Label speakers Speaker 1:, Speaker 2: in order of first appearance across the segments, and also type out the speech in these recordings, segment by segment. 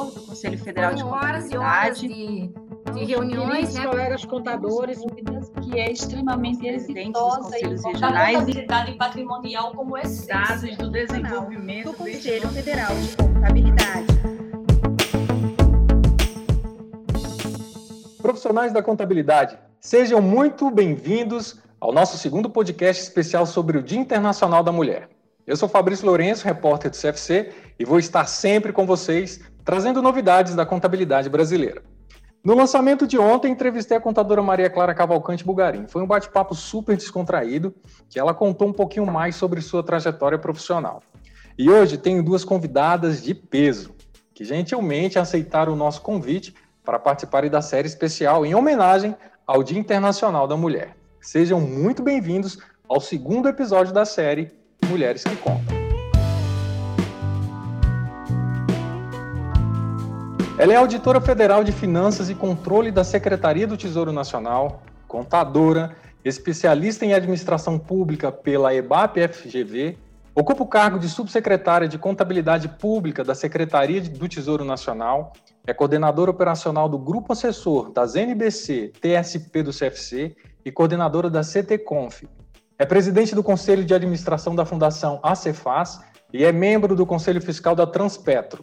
Speaker 1: diretor do Conselho Federal de
Speaker 2: horas e horas de, de reuniões, né?
Speaker 3: colegas contadores,
Speaker 1: que é extremamente presidente dos conselhos regionais. E
Speaker 2: contabilidade patrimonial como
Speaker 1: dados do desenvolvimento do Conselho Federal de Contabilidade.
Speaker 4: Profissionais da contabilidade, sejam muito bem-vindos ao nosso segundo podcast especial sobre o Dia Internacional da Mulher. Eu sou Fabrício Lourenço, repórter do CFC, e vou estar sempre com vocês, trazendo novidades da contabilidade brasileira. No lançamento de ontem, entrevistei a contadora Maria Clara Cavalcante Bugarim. Foi um bate-papo super descontraído, que ela contou um pouquinho mais sobre sua trajetória profissional. E hoje tenho duas convidadas de peso, que gentilmente aceitaram o nosso convite para participarem da série especial em homenagem ao Dia Internacional da Mulher. Sejam muito bem-vindos ao segundo episódio da série Mulheres que Contam. Ela é auditora federal de Finanças e Controle da Secretaria do Tesouro Nacional, contadora, especialista em administração pública pela EBAP-FGV, ocupa o cargo de subsecretária de Contabilidade Pública da Secretaria do Tesouro Nacional, é coordenadora operacional do Grupo Assessor das NBC TSP do CFC e coordenadora da CTConf, é presidente do Conselho de Administração da Fundação ACEFAS e é membro do Conselho Fiscal da Transpetro.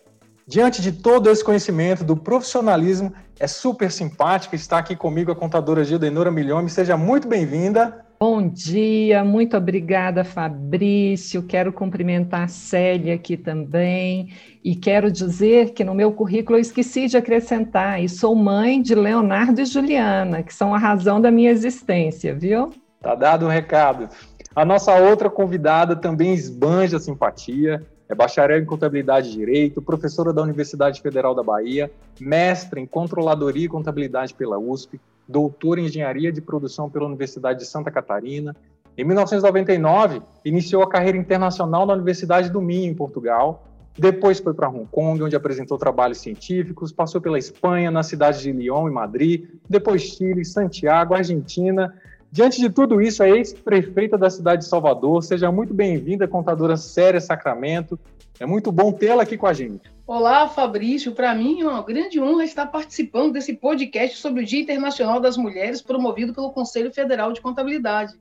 Speaker 4: Diante de todo esse conhecimento, do profissionalismo, é super simpática estar aqui comigo a contadora Gildenora Milhome. Seja muito bem-vinda.
Speaker 5: Bom dia, muito obrigada, Fabrício. Quero cumprimentar a Célia aqui também. E quero dizer que no meu currículo eu esqueci de acrescentar, e sou mãe de Leonardo e Juliana, que são a razão da minha existência, viu?
Speaker 4: Tá dado o um recado. A nossa outra convidada também esbanja simpatia, é bacharel em contabilidade e direito, professora da Universidade Federal da Bahia, mestre em controladoria e contabilidade pela USP, doutora em engenharia de produção pela Universidade de Santa Catarina. Em 1999, iniciou a carreira internacional na Universidade do Minho, em Portugal. Depois foi para Hong Kong, onde apresentou trabalhos científicos, passou pela Espanha, na cidade de Lyon e Madrid, depois Chile, Santiago, Argentina, Diante de tudo isso, a ex-prefeita da cidade de Salvador, seja muito bem-vinda, contadora Séria Sacramento. É muito bom tê-la aqui com a gente.
Speaker 3: Olá, Fabrício. Para mim é uma grande honra estar participando desse podcast sobre o Dia Internacional das Mulheres, promovido pelo Conselho Federal de Contabilidade.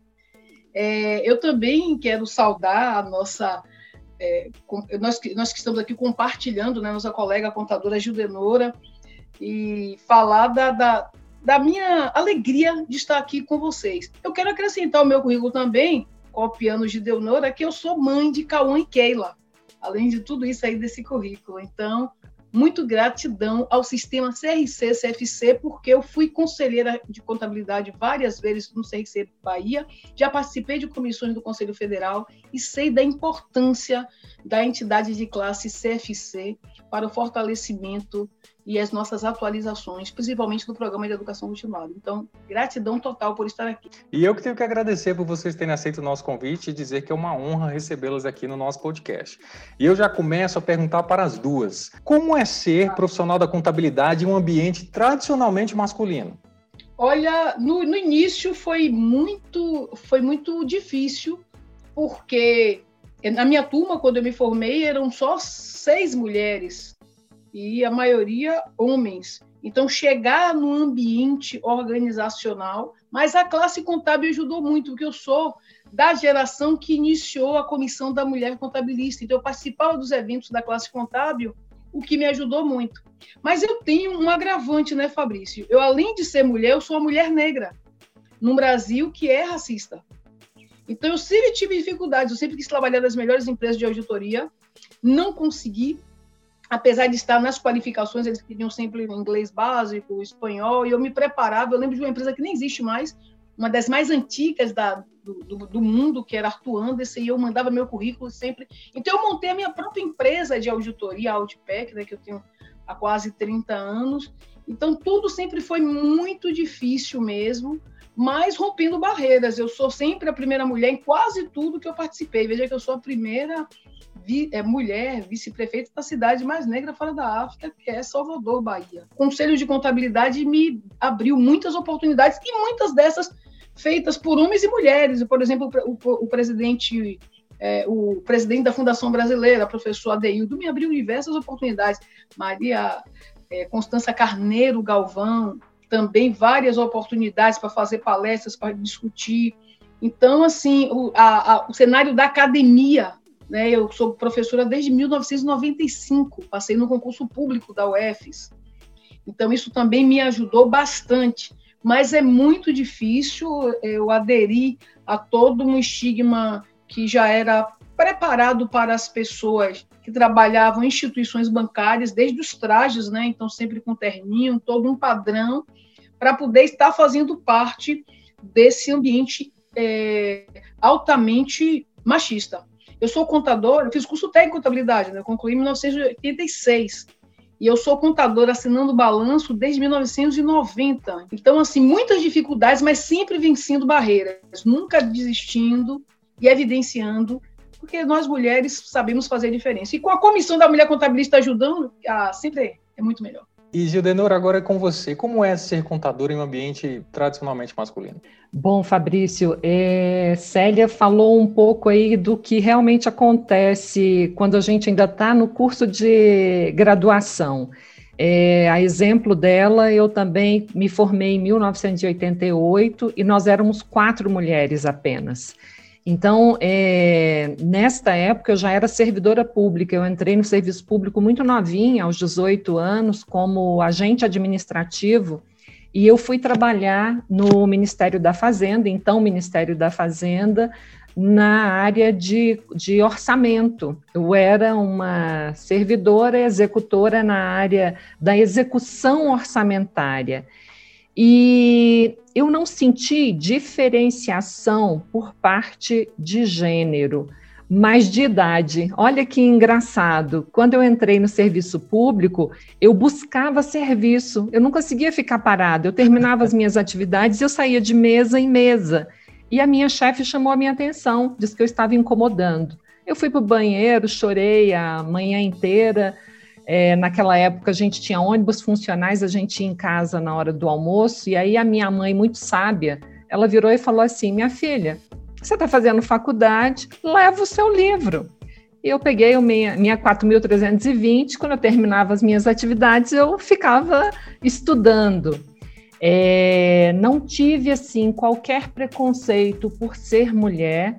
Speaker 3: É, eu também quero saudar a nossa. É, nós, nós que estamos aqui compartilhando, né, nossa colega contadora Gildenora, e falar da, da da minha alegria de estar aqui com vocês. Eu quero acrescentar o meu currículo também, copiando de Deonora, que eu sou mãe de Cauã e Keila, além de tudo isso aí desse currículo. Então, muito gratidão ao sistema CRC, CFC, porque eu fui conselheira de contabilidade várias vezes no CRC Bahia, já participei de comissões do Conselho Federal e sei da importância da entidade de classe CFC para o fortalecimento e as nossas atualizações, principalmente do programa de educação continuada. Então, gratidão total por estar aqui.
Speaker 4: E eu que tenho que agradecer por vocês terem aceito o nosso convite e dizer que é uma honra recebê-las aqui no nosso podcast. E eu já começo a perguntar para as duas: como é ser profissional da contabilidade em um ambiente tradicionalmente masculino?
Speaker 3: Olha, no, no início foi muito, foi muito difícil, porque na minha turma, quando eu me formei, eram só seis mulheres e a maioria homens. Então, chegar no ambiente organizacional, mas a classe contábil ajudou muito, porque eu sou da geração que iniciou a comissão da mulher contabilista. Então, eu participava dos eventos da classe contábil, o que me ajudou muito. Mas eu tenho um agravante, né, Fabrício? Eu, além de ser mulher, eu sou uma mulher negra, num Brasil que é racista. Então, eu sempre tive dificuldades, eu sempre quis trabalhar nas melhores empresas de auditoria, não consegui, apesar de estar nas qualificações, eles pediam sempre inglês básico, espanhol, e eu me preparava. Eu lembro de uma empresa que nem existe mais, uma das mais antigas da, do, do, do, mundo, que era Arthur Anderson, e eu mandava meu currículo sempre. Então, eu montei a minha própria empresa de auditoria, a Outpack, né, que eu tenho há quase 30 anos. Então, tudo sempre foi muito difícil mesmo, mas rompendo barreiras. Eu sou sempre a primeira mulher em quase tudo que eu participei. Veja que eu sou a primeira vi, é, mulher vice-prefeita da cidade mais negra fora da África, que é Salvador, Bahia. O Conselho de Contabilidade me abriu muitas oportunidades e muitas dessas feitas por homens e mulheres. Por exemplo, o, o, presidente é, o presidente da Fundação Brasileira, professor Adeildo, me abriu diversas oportunidades. Maria é, Constança Carneiro Galvão, também várias oportunidades para fazer palestras, para discutir. Então, assim, o, a, a, o cenário da academia, né, eu sou professora desde 1995, passei no concurso público da UFES, então isso também me ajudou bastante, mas é muito difícil eu aderir a todo um estigma que já era preparado para as pessoas que trabalhavam em instituições bancárias, desde os trajes, né? Então, sempre com terninho, todo um padrão, para poder estar fazendo parte desse ambiente é, altamente machista. Eu sou contadora, eu fiz curso técnico de contabilidade, né? Eu concluí em 1986. E eu sou contadora assinando balanço desde 1990. Então, assim, muitas dificuldades, mas sempre vencendo barreiras, nunca desistindo e evidenciando, porque nós mulheres sabemos fazer diferença. E com a comissão da mulher contabilista ajudando, ah, sempre é muito melhor.
Speaker 4: E Gildenor, agora é com você. Como é ser contador em um ambiente tradicionalmente masculino?
Speaker 5: Bom, Fabrício, é, Célia falou um pouco aí do que realmente acontece quando a gente ainda está no curso de graduação. É, a exemplo dela, eu também me formei em 1988 e nós éramos quatro mulheres apenas. Então, é, nesta época, eu já era servidora pública, eu entrei no serviço público muito novinha, aos 18 anos, como agente administrativo, e eu fui trabalhar no Ministério da Fazenda, então Ministério da Fazenda, na área de, de orçamento. Eu era uma servidora executora na área da execução orçamentária. E eu não senti diferenciação por parte de gênero, mas de idade. Olha que engraçado. Quando eu entrei no serviço público, eu buscava serviço, eu não conseguia ficar parada. Eu terminava as minhas atividades eu saía de mesa em mesa. E a minha chefe chamou a minha atenção, disse que eu estava incomodando. Eu fui para o banheiro, chorei a manhã inteira é, naquela época a gente tinha ônibus funcionais, a gente ia em casa na hora do almoço, e aí a minha mãe, muito sábia, ela virou e falou assim: Minha filha, você está fazendo faculdade, leva o seu livro. E eu peguei a minha, minha 4.320, quando eu terminava as minhas atividades, eu ficava estudando. É, não tive, assim, qualquer preconceito por ser mulher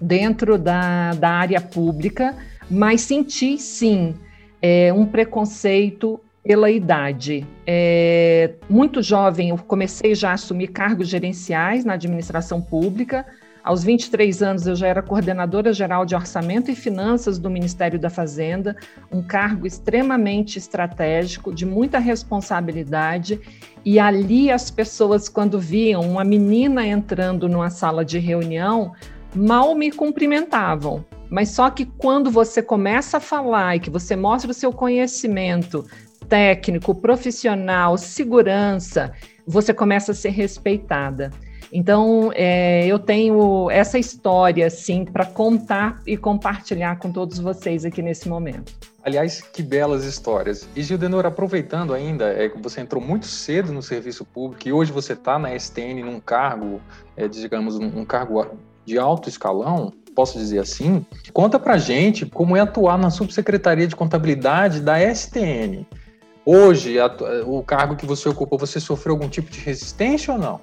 Speaker 5: dentro da, da área pública, mas senti, sim, é, um preconceito pela idade. É, muito jovem, eu comecei já a assumir cargos gerenciais na administração pública. Aos 23 anos, eu já era coordenadora geral de orçamento e finanças do Ministério da Fazenda, um cargo extremamente estratégico, de muita responsabilidade. E ali, as pessoas, quando viam uma menina entrando numa sala de reunião, mal me cumprimentavam. Mas só que quando você começa a falar e que você mostra o seu conhecimento técnico, profissional, segurança, você começa a ser respeitada. Então, é, eu tenho essa história, assim, para contar e compartilhar com todos vocês aqui nesse momento.
Speaker 4: Aliás, que belas histórias. E Gildenor, aproveitando ainda, é, você entrou muito cedo no serviço público e hoje você está na STN num cargo, é, digamos, um, um cargo de alto escalão, posso dizer assim. Conta pra gente como é atuar na subsecretaria de contabilidade da STN. Hoje, a, o cargo que você ocupou, você sofreu algum tipo de resistência ou não?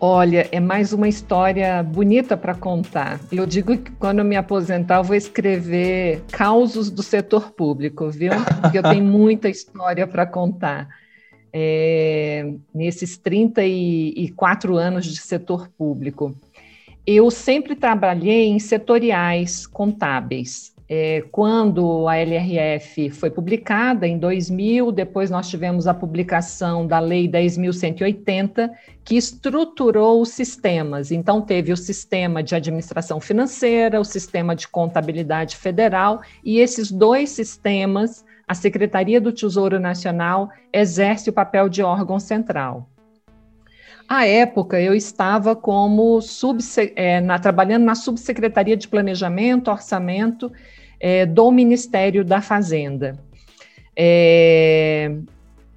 Speaker 5: Olha, é mais uma história bonita para contar. Eu digo que quando eu me aposentar, eu vou escrever causos do setor público, viu? Porque eu tenho muita história para contar. É, nesses 34 anos de setor público eu sempre trabalhei em setoriais contábeis. É, quando a LRF foi publicada em 2000, depois nós tivemos a publicação da Lei 10.180, que estruturou os sistemas. Então, teve o sistema de administração financeira, o sistema de contabilidade federal, e esses dois sistemas, a Secretaria do Tesouro Nacional exerce o papel de órgão central. À época, eu estava como é, na, trabalhando na subsecretaria de Planejamento, Orçamento é, do Ministério da Fazenda. É,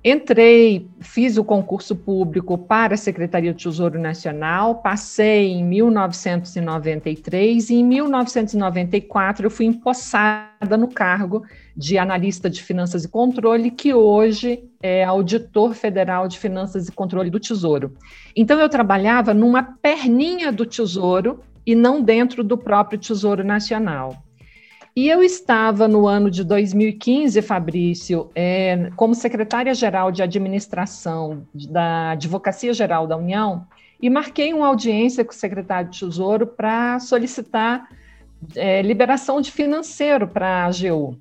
Speaker 5: Entrei, fiz o concurso público para a Secretaria do Tesouro Nacional, passei em 1993 e em 1994 eu fui empossada no cargo de analista de finanças e controle, que hoje é auditor federal de finanças e controle do Tesouro. Então eu trabalhava numa perninha do Tesouro e não dentro do próprio Tesouro Nacional. E eu estava no ano de 2015, Fabrício, é, como secretária-geral de administração da Advocacia Geral da União, e marquei uma audiência com o secretário de Tesouro para solicitar é, liberação de financeiro para a AGU.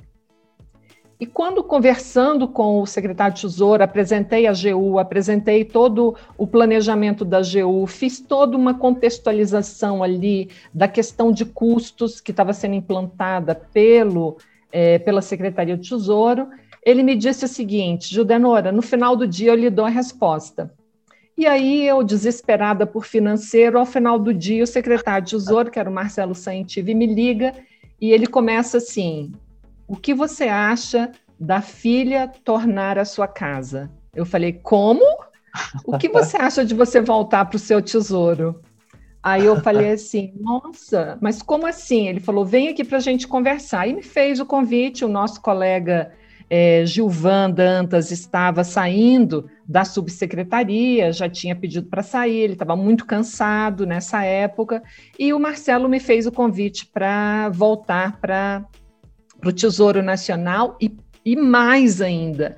Speaker 5: E quando conversando com o secretário de Tesouro, apresentei a AGU, apresentei todo o planejamento da AGU, fiz toda uma contextualização ali da questão de custos que estava sendo implantada pelo, é, pela Secretaria de Tesouro, ele me disse o seguinte, Judenora, no final do dia eu lhe dou a resposta. E aí eu, desesperada por financeiro, ao final do dia o secretário de Tesouro, que era o Marcelo Saintive, me liga e ele começa assim, o que você acha da filha tornar a sua casa? Eu falei, como? O que você acha de você voltar para o seu tesouro? Aí eu falei assim, nossa, mas como assim? Ele falou, vem aqui para a gente conversar. E me fez o convite, o nosso colega é, Gilvan Dantas estava saindo da subsecretaria, já tinha pedido para sair, ele estava muito cansado nessa época, e o Marcelo me fez o convite para voltar para para o Tesouro Nacional e, e mais ainda,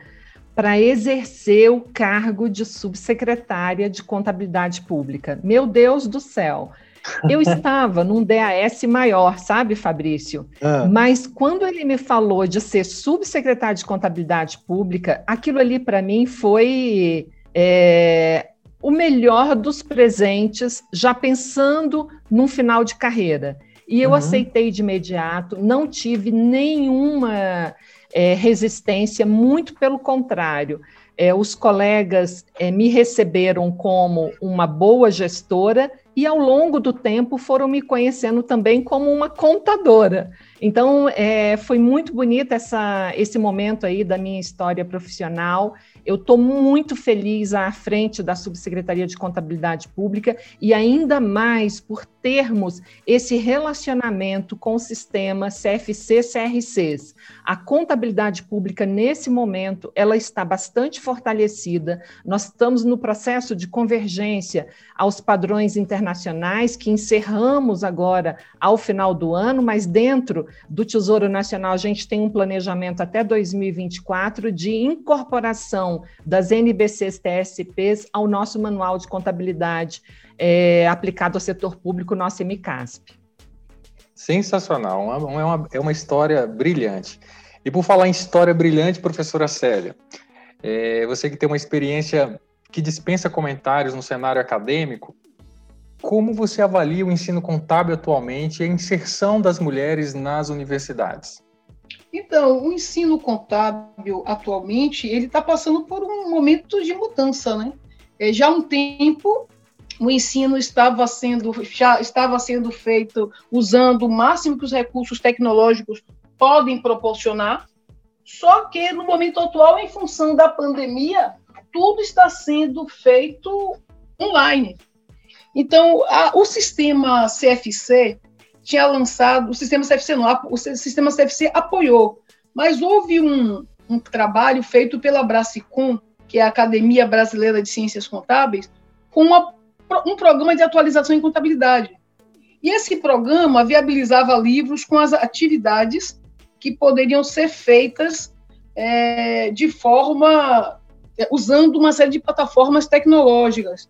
Speaker 5: para exercer o cargo de subsecretária de Contabilidade Pública. Meu Deus do céu! Eu estava num DAS maior, sabe, Fabrício? Ah. Mas quando ele me falou de ser subsecretário de Contabilidade Pública, aquilo ali para mim foi é, o melhor dos presentes, já pensando num final de carreira. E eu uhum. aceitei de imediato, não tive nenhuma é, resistência, muito pelo contrário. É, os colegas é, me receberam como uma boa gestora e, ao longo do tempo, foram me conhecendo também como uma contadora. Então, é, foi muito bonito essa, esse momento aí da minha história profissional. Eu estou muito feliz à frente da Subsecretaria de Contabilidade Pública e ainda mais por termos esse relacionamento com o sistema CFC-CRCs. A contabilidade pública, nesse momento, ela está bastante fortalecida. Nós estamos no processo de convergência aos padrões internacionais que encerramos agora ao final do ano, mas dentro do Tesouro Nacional a gente tem um planejamento até 2024 de incorporação das NBCs TSPs ao nosso manual de contabilidade é, aplicado ao setor público, nosso MCASP.
Speaker 4: Sensacional, é uma, é uma história brilhante. E por falar em história brilhante, professora Célia, é, você que tem uma experiência que dispensa comentários no cenário acadêmico, como você avalia o ensino contábil atualmente e a inserção das mulheres nas universidades?
Speaker 3: Então, o ensino contábil atualmente ele está passando por um momento de mudança, né? É, já há um tempo o ensino estava sendo já estava sendo feito usando o máximo que os recursos tecnológicos podem proporcionar. Só que no momento atual, em função da pandemia, tudo está sendo feito online. Então, a, o sistema CFC tinha lançado, o sistema CFC não, o sistema CFC apoiou, mas houve um, um trabalho feito pela Brasicom, que é a Academia Brasileira de Ciências Contábeis, com uma, um programa de atualização em contabilidade. E esse programa viabilizava livros com as atividades que poderiam ser feitas é, de forma é, usando uma série de plataformas tecnológicas.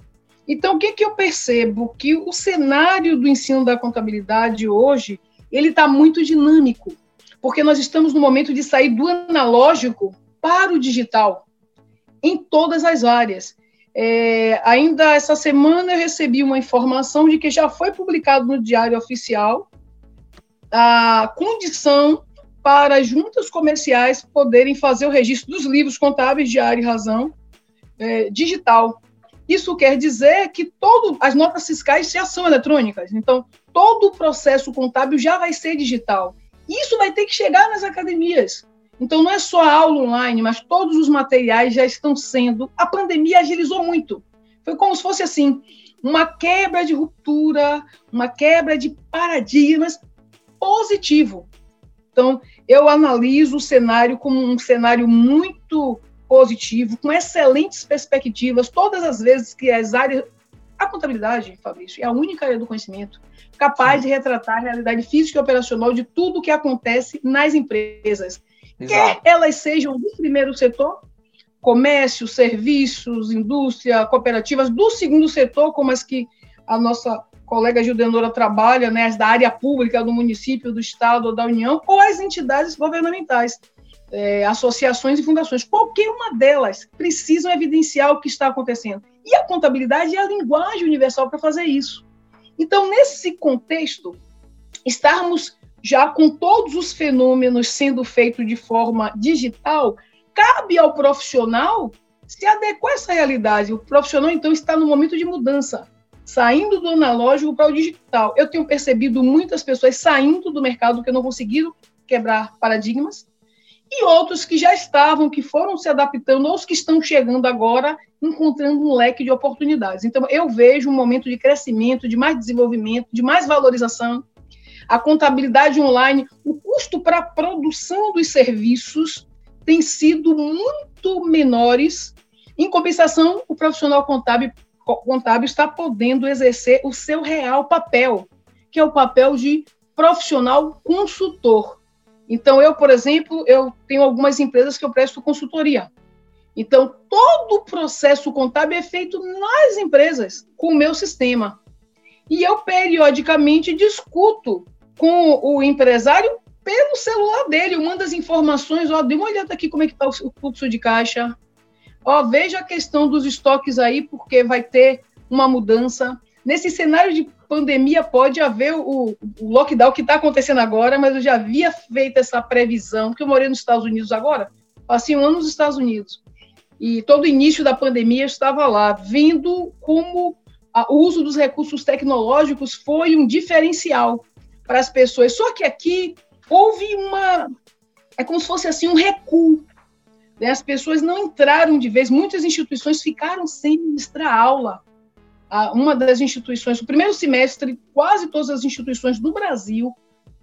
Speaker 3: Então, o que, que eu percebo? Que o cenário do ensino da contabilidade hoje ele está muito dinâmico, porque nós estamos no momento de sair do analógico para o digital, em todas as áreas. É, ainda essa semana eu recebi uma informação de que já foi publicado no Diário Oficial a condição para as juntas comerciais poderem fazer o registro dos livros contábeis de área e razão é, digital. Isso quer dizer que todo, as notas fiscais já são eletrônicas, então todo o processo contábil já vai ser digital. Isso vai ter que chegar nas academias. Então, não é só a aula online, mas todos os materiais já estão sendo. A pandemia agilizou muito. Foi como se fosse assim, uma quebra de ruptura, uma quebra de paradigmas positivo. Então, eu analiso o cenário como um cenário muito positivo, com excelentes perspectivas, todas as vezes que as áreas. A contabilidade, Fabrício, é a única área do conhecimento capaz de retratar a realidade física e operacional de tudo o que acontece nas empresas. Exato. Quer elas sejam do primeiro setor, comércio, serviços, indústria, cooperativas, do segundo setor, como as que a nossa colega Gildenora trabalha, né, as da área pública, do município, do Estado ou da União, ou as entidades governamentais, é, associações e fundações. Qualquer uma delas precisam evidenciar o que está acontecendo. E a contabilidade é a linguagem universal para fazer isso. Então, nesse contexto, estarmos já com todos os fenômenos sendo feitos de forma digital, cabe ao profissional se adequar a essa realidade. O profissional, então, está no momento de mudança, saindo do analógico para o digital. Eu tenho percebido muitas pessoas saindo do mercado que não conseguiram quebrar paradigmas, e outros que já estavam, que foram se adaptando, ou os que estão chegando agora, encontrando um leque de oportunidades. Então, eu vejo um momento de crescimento, de mais desenvolvimento, de mais valorização. A contabilidade online, o custo para a produção dos serviços tem sido muito menores. Em compensação, o profissional contábil, contábil está podendo exercer o seu real papel, que é o papel de profissional consultor então, eu, por exemplo, eu tenho algumas empresas que eu presto consultoria. Então, todo o processo contábil é feito nas empresas, com o meu sistema. E eu, periodicamente, discuto com o empresário pelo celular dele. Eu mando as informações, ó, dê uma olhada aqui como é que está o fluxo de caixa. Ó, veja a questão dos estoques aí, porque vai ter uma mudança. Nesse cenário de pandemia pode haver o, o lockdown que está acontecendo agora, mas eu já havia feito essa previsão, porque eu morei nos Estados Unidos agora, passei um ano nos Estados Unidos, e todo início da pandemia eu estava lá, vendo como o uso dos recursos tecnológicos foi um diferencial para as pessoas. Só que aqui houve uma. É como se fosse assim um recuo. Né? As pessoas não entraram de vez, muitas instituições ficaram sem ministrar aula uma das instituições, o primeiro semestre, quase todas as instituições do Brasil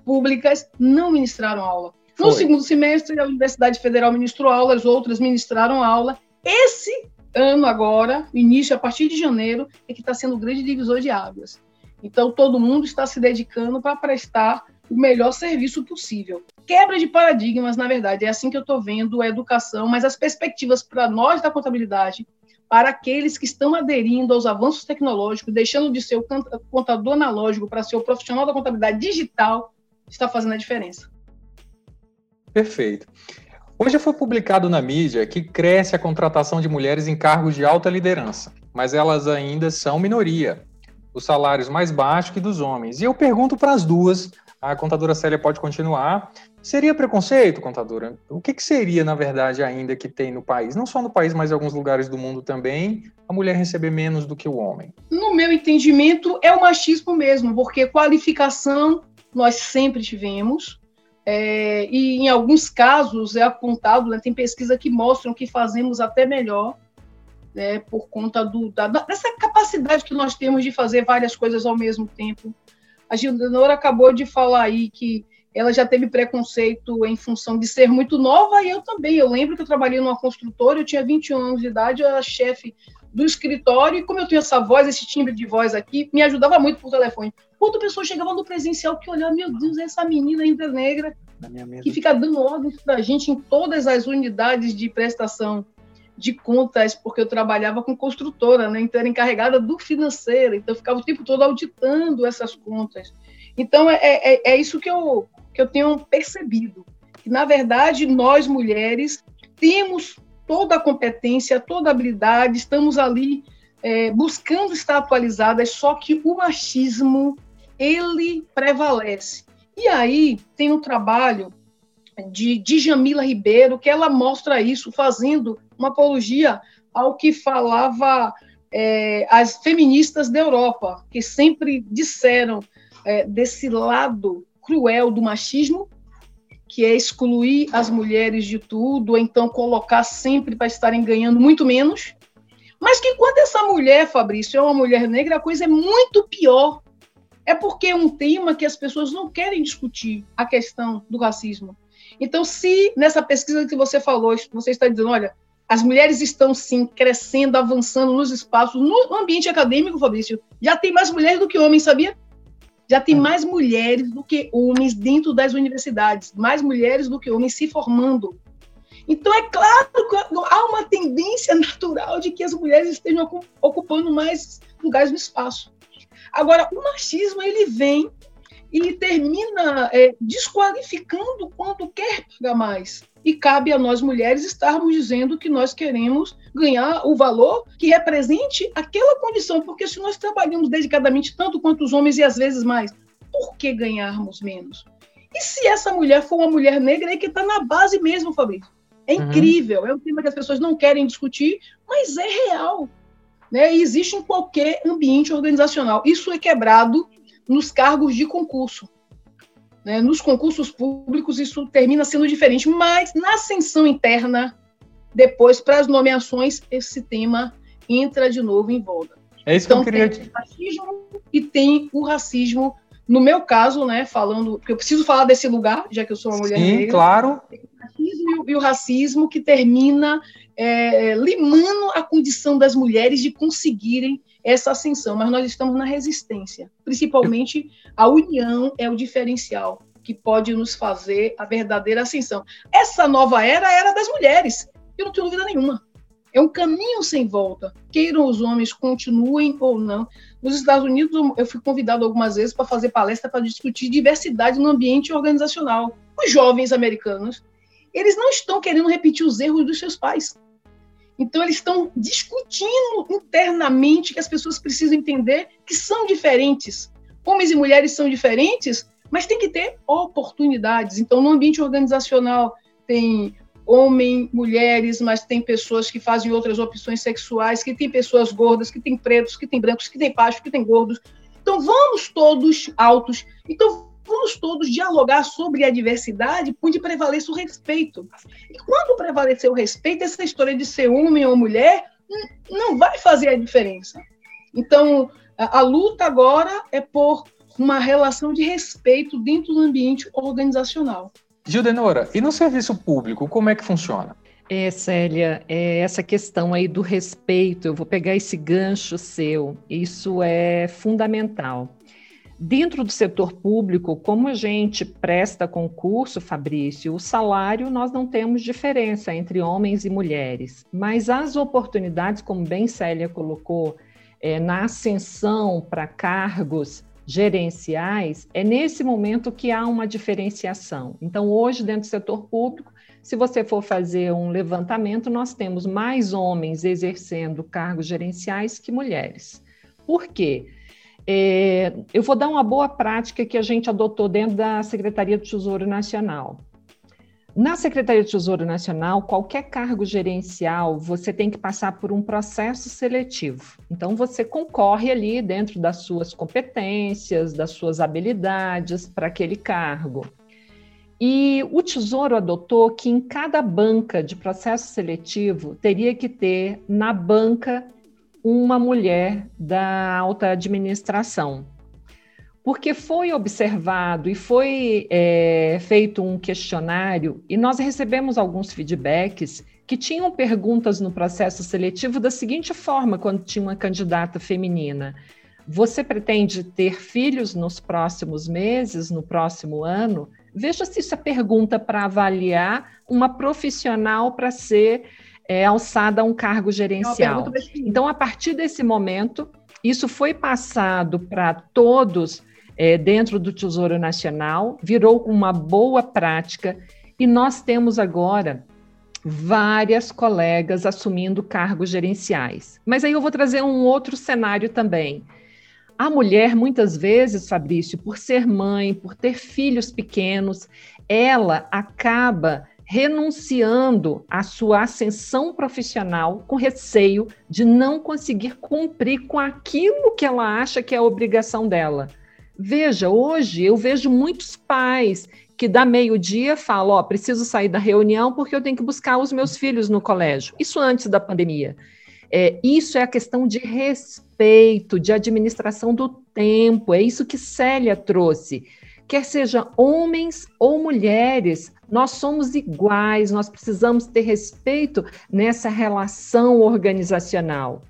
Speaker 3: públicas não ministraram aula. No Foi. segundo semestre, a Universidade Federal ministrou aula, as outras ministraram aula. Esse ano agora, início a partir de janeiro, é que está sendo o grande divisor de águas. Então, todo mundo está se dedicando para prestar o melhor serviço possível. Quebra de paradigmas, na verdade, é assim que eu estou vendo a educação, mas as perspectivas para nós da contabilidade para aqueles que estão aderindo aos avanços tecnológicos, deixando de ser o contador analógico para ser o profissional da contabilidade digital, está fazendo a diferença.
Speaker 4: Perfeito. Hoje foi publicado na mídia que cresce a contratação de mulheres em cargos de alta liderança, mas elas ainda são minoria, os salários mais baixos que dos homens. E eu pergunto para as duas, a contadora Célia pode continuar, Seria preconceito, contadora? O que, que, seria, na verdade, ainda que tem no país, não só no país, mas em alguns lugares do mundo também, a mulher receber menos do que o homem?
Speaker 3: No meu entendimento, é o machismo mesmo, porque qualificação nós sempre tivemos, é, e em alguns casos é apontado, né, tem pesquisa que mostram que fazemos até melhor, né, por conta do, da, dessa capacidade que nós temos de fazer várias coisas ao mesmo tempo. A Gildenora acabou de falar aí que ela já teve preconceito em função de ser muito nova e eu também. Eu lembro que eu trabalhei numa construtora, eu tinha 21 anos de idade, eu era chefe do escritório e como eu tenho essa voz, esse timbre de voz aqui, me ajudava muito por telefone. Quando pessoa chegava no presencial que olhava, meu Deus, essa menina ainda negra que fica dando ordens para a gente em todas as unidades de prestação de contas, porque eu trabalhava com construtora, né? então era encarregada do financeiro, então eu ficava o tempo todo auditando essas contas. Então, é, é, é isso que eu, que eu tenho percebido. Que, na verdade, nós mulheres temos toda a competência, toda a habilidade, estamos ali é, buscando estar atualizadas, só que o machismo, ele prevalece. E aí tem um trabalho de, de Jamila Ribeiro, que ela mostra isso, fazendo uma apologia ao que falava é, as feministas da Europa, que sempre disseram é, desse lado cruel do machismo que é excluir as mulheres de tudo, então colocar sempre para estarem ganhando muito menos. Mas que quando essa mulher, Fabrício, é uma mulher negra, a coisa é muito pior. É porque é um tema que as pessoas não querem discutir, a questão do racismo. Então, se nessa pesquisa que você falou, você está dizendo, olha, as mulheres estão sim crescendo, avançando nos espaços, no ambiente acadêmico, Fabrício, já tem mais mulheres do que homens, sabia? já tem mais mulheres do que homens dentro das universidades, mais mulheres do que homens se formando. Então, é claro que há uma tendência natural de que as mulheres estejam ocupando mais lugares no espaço. Agora, o machismo, ele vem e termina é, desqualificando quando quer pagar mais. E cabe a nós mulheres estarmos dizendo que nós queremos ganhar o valor que represente aquela condição, porque se nós trabalhamos dedicadamente tanto quanto os homens e às vezes mais, por que ganharmos menos? E se essa mulher for uma mulher negra, é que está na base mesmo, Fabrício. É uhum. incrível, é um tema que as pessoas não querem discutir, mas é real. Né? E existe em qualquer ambiente organizacional. Isso é quebrado nos cargos de concurso. Né? Nos concursos públicos, isso termina sendo diferente, mas na ascensão interna, depois, para as nomeações, esse tema entra de novo em voga.
Speaker 4: É isso
Speaker 3: então,
Speaker 4: que eu queria.
Speaker 3: Tem o racismo e tem o racismo. No meu caso, né, falando, porque eu preciso falar desse lugar, já que eu sou uma mulher
Speaker 4: Sim,
Speaker 3: negra.
Speaker 4: claro.
Speaker 3: O racismo e o racismo que termina é, limando a condição das mulheres de conseguirem essa ascensão, mas nós estamos na resistência. Principalmente a união é o diferencial que pode nos fazer a verdadeira ascensão. Essa nova era é era das mulheres, eu não tenho dúvida nenhuma. É um caminho sem volta. Queiram os homens, continuem ou não. Nos Estados Unidos, eu fui convidado algumas vezes para fazer palestra para discutir diversidade no ambiente organizacional. Os jovens americanos, eles não estão querendo repetir os erros dos seus pais. Então, eles estão discutindo internamente que as pessoas precisam entender que são diferentes. Homens e mulheres são diferentes, mas tem que ter oportunidades. Então, no ambiente organizacional, tem homem, mulheres, mas tem pessoas que fazem outras opções sexuais, que tem pessoas gordas, que tem pretos, que tem brancos, que tem baixos, que tem gordos. Então, vamos todos altos. Então, vamos todos dialogar sobre a diversidade, onde prevaleça o respeito. E quando prevalecer o respeito, essa história de ser homem ou mulher não vai fazer a diferença. Então, a, a luta agora é por uma relação de respeito dentro do ambiente organizacional.
Speaker 4: Gildenora, e no serviço público, como é que funciona?
Speaker 5: É, Célia, é essa questão aí do respeito, eu vou pegar esse gancho seu, isso é fundamental. Dentro do setor público, como a gente presta concurso, Fabrício, o salário nós não temos diferença entre homens e mulheres, mas as oportunidades, como bem Célia colocou, é, na ascensão para cargos gerenciais, é nesse momento que há uma diferenciação. Então, hoje, dentro do setor público, se você for fazer um levantamento, nós temos mais homens exercendo cargos gerenciais que mulheres. Por quê? É, eu vou dar uma boa prática que a gente adotou dentro da Secretaria do Tesouro Nacional. Na Secretaria do Tesouro Nacional, qualquer cargo gerencial, você tem que passar por um processo seletivo. Então, você concorre ali dentro das suas competências, das suas habilidades para aquele cargo. E o Tesouro adotou que em cada banca de processo seletivo teria que ter na banca uma mulher da alta administração. Porque foi observado e foi é, feito um questionário, e nós recebemos alguns feedbacks que tinham perguntas no processo seletivo da seguinte forma, quando tinha uma candidata feminina: Você pretende ter filhos nos próximos meses, no próximo ano? Veja se isso é pergunta para avaliar uma profissional para ser é, alçada a um cargo gerencial. Então, a partir desse momento, isso foi passado para todos é, dentro do Tesouro Nacional, virou uma boa prática e nós temos agora várias colegas assumindo cargos gerenciais. Mas aí eu vou trazer um outro cenário também. A mulher, muitas vezes, Fabrício, por ser mãe, por ter filhos pequenos, ela acaba renunciando à sua ascensão profissional com receio de não conseguir cumprir com aquilo que ela acha que é a obrigação dela. Veja, hoje eu vejo muitos pais que dá meio-dia fala: Ó, preciso sair da reunião porque eu tenho que buscar os meus filhos no colégio. Isso antes da pandemia. É, isso é a questão de respeito, de administração do tempo, é isso que Célia trouxe. Quer seja homens ou mulheres, nós somos iguais, nós precisamos ter respeito nessa relação organizacional.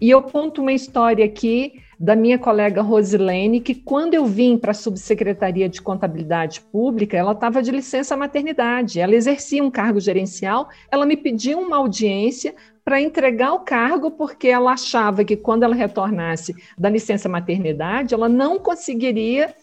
Speaker 5: E eu conto uma história aqui da minha colega Rosilene, que quando eu vim para a Subsecretaria de Contabilidade Pública, ela estava de licença maternidade, ela exercia um cargo gerencial, ela me pediu uma audiência para entregar o cargo, porque ela achava que quando ela retornasse da licença maternidade, ela não conseguiria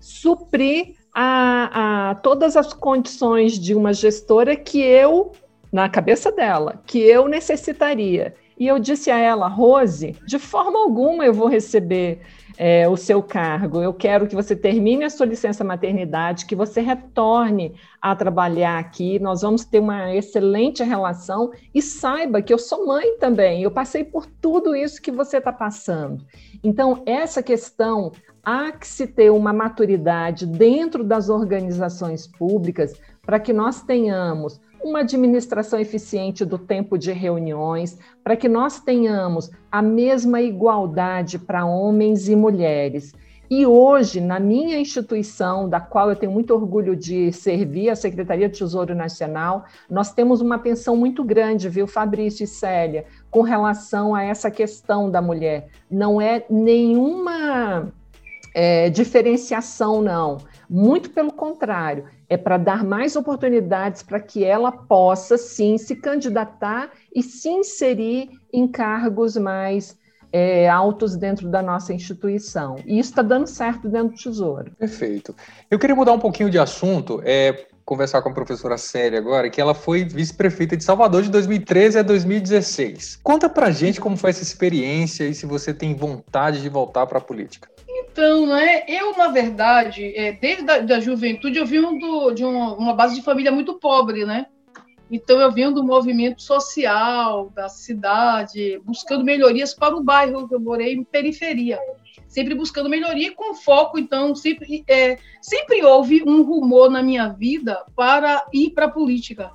Speaker 5: suprir a, a todas as condições de uma gestora que eu, na cabeça dela, que eu necessitaria. E eu disse a ela, Rose, de forma alguma eu vou receber é, o seu cargo. Eu quero que você termine a sua licença maternidade, que você retorne a trabalhar aqui. Nós vamos ter uma excelente relação e saiba que eu sou mãe também. Eu passei por tudo isso que você está passando. Então, essa questão há que se ter uma maturidade dentro das organizações públicas para que nós tenhamos uma administração eficiente do tempo de reuniões, para que nós tenhamos a mesma igualdade para homens e mulheres. E hoje, na minha instituição, da qual eu tenho muito orgulho de servir, a Secretaria de Tesouro Nacional, nós temos uma atenção muito grande, viu, Fabrício e Célia, com relação a essa questão da mulher. Não é nenhuma é, diferenciação, não. Muito pelo contrário é para dar mais oportunidades para que ela possa, sim, se candidatar e se inserir em cargos mais é, altos dentro da nossa instituição. E isso está dando certo dentro do Tesouro.
Speaker 4: Perfeito. Eu queria mudar um pouquinho de assunto, é, conversar com a professora Célia agora, que ela foi vice-prefeita de Salvador de 2013 a 2016. Conta para gente como foi essa experiência e se você tem vontade de voltar para a política.
Speaker 3: Então, né, eu, na verdade, é, desde a da juventude, eu vim do, de uma, uma, base de família muito pobre, né? Então, eu vim do movimento social da cidade, buscando melhorias para o bairro, eu morei em periferia, sempre buscando melhoria com foco, então, sempre, é, sempre houve um rumor na minha vida para ir para a política.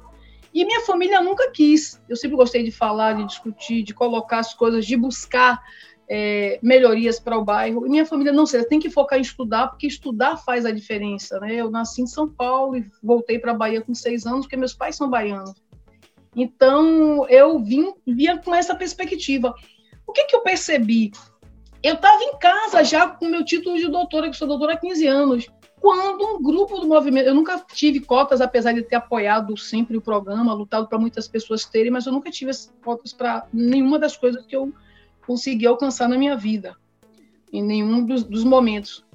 Speaker 3: E minha família nunca quis. Eu sempre gostei de falar, de discutir, de colocar as coisas, de buscar é, melhorias para o bairro. E minha família, não sei, tem que focar em estudar, porque estudar faz a diferença. Né? Eu nasci em São Paulo e voltei para a Bahia com seis anos, porque meus pais são baianos. Então, eu vim, vinha com essa perspectiva. O que, que eu percebi? Eu estava em casa já com meu título de doutora, que sou doutora há 15 anos, quando um grupo do movimento. Eu nunca tive cotas, apesar de ter apoiado sempre o programa, lutado para muitas pessoas terem, mas eu nunca tive cotas para nenhuma das coisas que eu consegui alcançar na minha vida, em nenhum dos, dos momentos.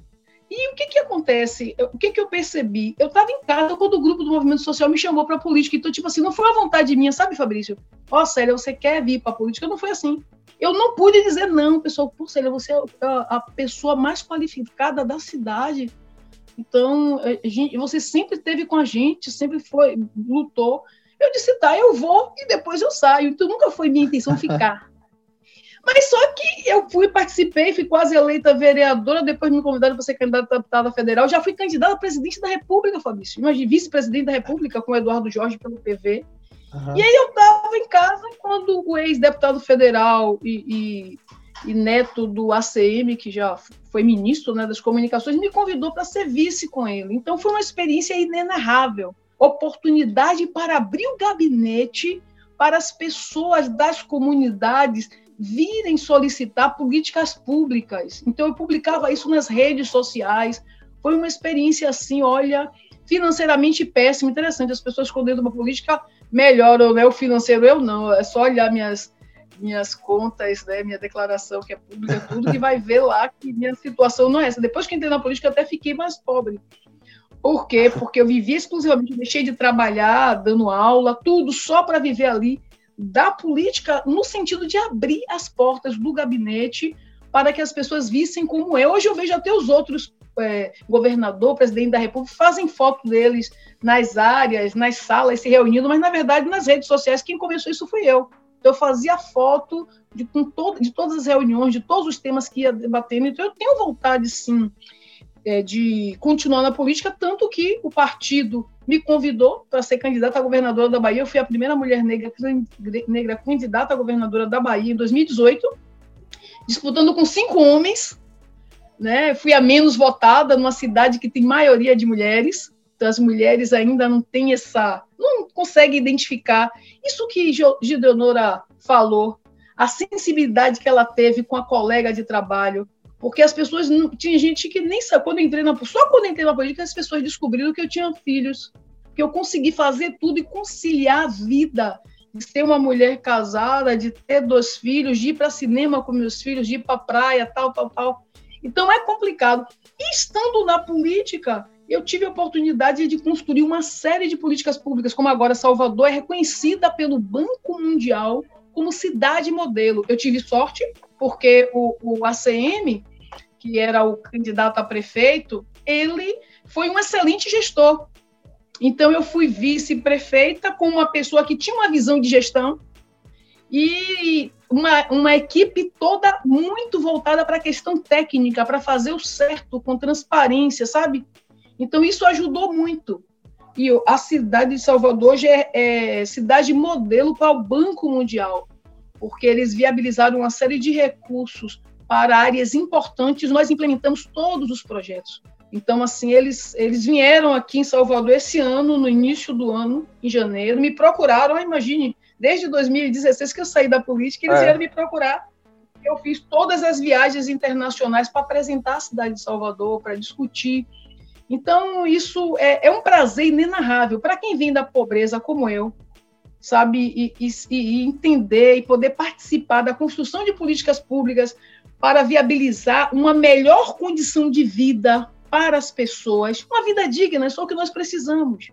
Speaker 3: E o que que acontece? O que que eu percebi? Eu estava em casa quando o grupo do movimento social me chamou para política. Então, tipo assim, não foi a vontade minha, sabe, Fabrício? Ó, oh, Célia, você quer vir para política? Não foi assim. Eu não pude dizer não, pessoal. Pô, Célia, você é a, pessoa mais qualificada da cidade. Então, gente, você sempre esteve com a gente, sempre foi, lutou. Eu disse, tá, eu vou e depois eu saio. Então, nunca foi minha intenção ficar. Mas só que eu fui, participei, fui quase eleita vereadora, depois me convidaram para ser candidata a deputada federal. Já fui candidata a presidente da República, Fabrício. Imagina, vice-presidente da República com o Eduardo Jorge pelo PV. Uhum. E aí eu estava em casa quando o ex-deputado federal e, e, e, neto do ACM, que já foi ministro né, das comunicações, me convidou para ser vice com ele. Então foi uma experiência inenarrável. Oportunidade para abrir o gabinete para as pessoas das comunidades virem solicitar políticas públicas. Então, eu publicava isso nas redes sociais. Foi uma experiência assim, olha, financeiramente péssima, interessante. As pessoas escondendo uma política melhoram, né? O financeiro eu não. É só olhar minhas minhas contas, né, minha declaração que é pública, tudo que vai ver lá que minha situação não é essa. Depois que entrei na política, eu até fiquei mais pobre. Por quê? Porque eu vivia exclusivamente, deixei de trabalhar, dando aula, tudo só para viver ali da política no sentido de abrir as portas do gabinete para que as pessoas vissem como é. Hoje eu vejo até os outros é, governador, presidente da República, fazem foto deles nas áreas, nas salas, se reunindo, mas na verdade nas redes sociais quem começou isso fui eu. Eu fazia foto de, com todo, de todas as reuniões, de todos os temas que ia debatendo, então eu tenho vontade sim é, de continuar na política, tanto que o partido me convidou para ser candidata a governadora da Bahia. Eu fui a primeira mulher negra, negra candidata a governadora da Bahia em 2018, disputando com cinco homens. Né? Fui a menos votada numa cidade que tem maioria de mulheres. Então, as mulheres ainda não têm essa. não conseguem identificar. Isso que Gideonora falou, a sensibilidade que ela teve com a colega de trabalho, porque as pessoas não, tinha gente que nem sabe quando entrei na só quando entrei na política as pessoas descobriram que eu tinha filhos, que eu consegui fazer tudo e conciliar a vida de ser uma mulher casada, de ter dois filhos, de ir para cinema com meus filhos, de ir para praia, tal, tal, tal. Então é complicado. E estando na política, eu tive a oportunidade de construir uma série de políticas públicas, como agora Salvador é reconhecida pelo Banco Mundial como cidade modelo. Eu tive sorte, porque o, o ACM que era o candidato a prefeito, ele foi um excelente gestor. Então, eu fui vice-prefeita com uma pessoa que tinha uma visão de gestão e uma, uma equipe toda muito voltada para a questão técnica, para fazer o certo, com transparência, sabe? Então, isso ajudou muito. E a cidade de Salvador hoje é, é cidade modelo para o Banco Mundial, porque eles viabilizaram uma série de recursos para áreas importantes, nós implementamos todos os projetos. Então, assim, eles, eles vieram aqui em Salvador esse ano, no início do ano, em janeiro, me procuraram, ah, imagine, desde 2016 que eu saí da política, eles é. vieram me procurar. Eu fiz todas as viagens internacionais para apresentar a cidade de Salvador, para discutir. Então, isso é, é um prazer inenarrável para quem vem da pobreza como eu, sabe, e, e, e entender e poder participar da construção de políticas públicas para viabilizar uma melhor condição de vida para as pessoas, uma vida digna, é só o que nós precisamos.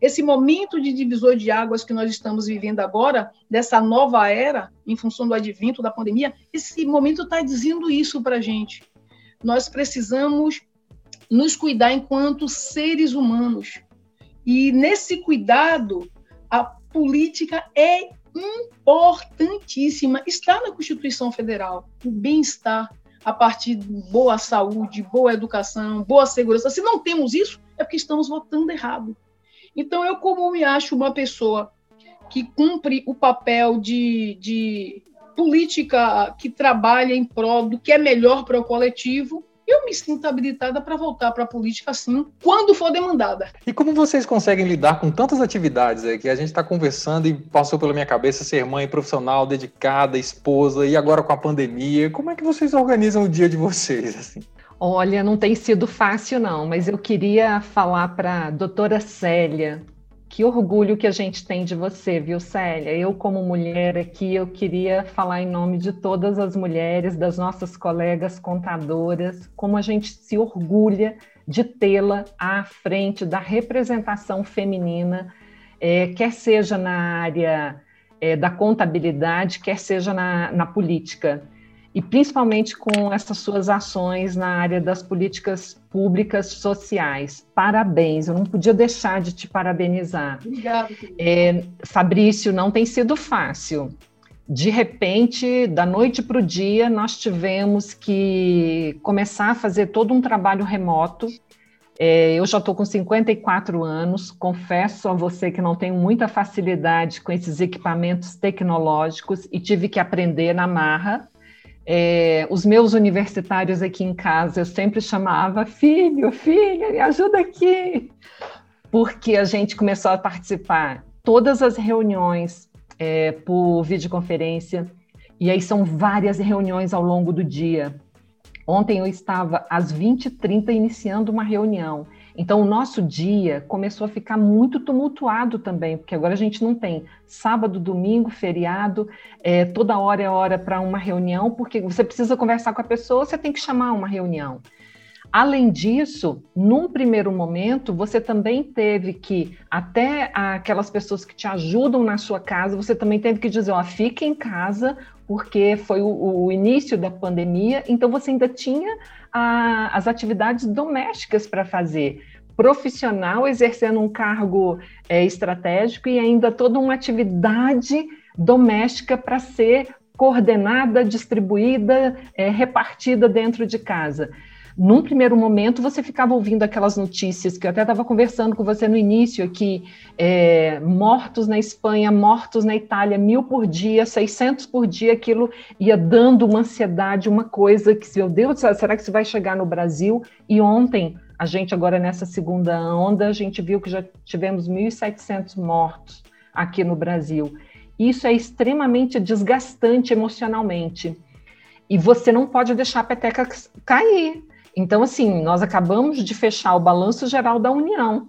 Speaker 3: Esse momento de divisor de águas que nós estamos vivendo agora, dessa nova era, em função do advento da pandemia, esse momento está dizendo isso para a gente. Nós precisamos nos cuidar enquanto seres humanos. E nesse cuidado, a política é importantíssima está na Constituição Federal, o bem-estar a partir de boa saúde, boa educação, boa segurança. Se não temos isso, é porque estamos votando errado. Então, eu, como me acho uma pessoa que cumpre o papel de, de política que trabalha em prol do que é melhor para o coletivo, eu me sinto habilitada para voltar para a política assim, quando for demandada.
Speaker 4: E como vocês conseguem lidar com tantas atividades é, que a gente está conversando e passou pela minha cabeça ser mãe profissional, dedicada, esposa, e agora com a pandemia, como é que vocês organizam o dia de vocês? Assim?
Speaker 5: Olha, não tem sido fácil não, mas eu queria falar para a doutora Célia, que orgulho que a gente tem de você, viu, Célia? Eu, como mulher aqui, eu queria falar em nome de todas as mulheres, das nossas colegas contadoras, como a gente se orgulha de tê-la à frente da representação feminina, é, quer seja na área é, da contabilidade, quer seja na, na política e principalmente com essas suas ações na área das políticas públicas sociais. Parabéns, eu não podia deixar de te parabenizar.
Speaker 3: Obrigada.
Speaker 5: É, Fabrício, não tem sido fácil. De repente, da noite para o dia, nós tivemos que começar a fazer todo um trabalho remoto. É, eu já estou com 54 anos, confesso a você que não tenho muita facilidade com esses equipamentos tecnológicos e tive que aprender na marra é, os meus universitários aqui em casa, eu sempre chamava filho, filha, me ajuda aqui, porque a gente começou a participar todas as reuniões é, por videoconferência, e aí são várias reuniões ao longo do dia. Ontem eu estava às 20h30 iniciando uma reunião. Então, o nosso dia começou a ficar muito tumultuado também, porque agora a gente não tem sábado, domingo, feriado, é, toda hora é hora para uma reunião, porque você precisa conversar com a pessoa, você tem que chamar uma reunião. Além disso, num primeiro momento, você também teve que, até aquelas pessoas que te ajudam na sua casa, você também teve que dizer: ó, fique em casa, porque foi o, o início da pandemia, então você ainda tinha a, as atividades domésticas para fazer. Profissional exercendo um cargo é, estratégico e ainda toda uma atividade doméstica para ser coordenada, distribuída, é, repartida dentro de casa. Num primeiro momento, você ficava ouvindo aquelas notícias que eu até estava conversando com você no início aqui, é, mortos na Espanha, mortos na Itália, mil por dia, 600 por dia, aquilo ia dando uma ansiedade, uma coisa que, meu Deus, será que isso vai chegar no Brasil? E ontem, a gente agora nessa segunda onda, a gente viu que já tivemos 1.700 mortos aqui no Brasil. Isso é extremamente desgastante emocionalmente. E você não pode deixar a peteca cair. Então, assim, nós acabamos de fechar o balanço geral da União,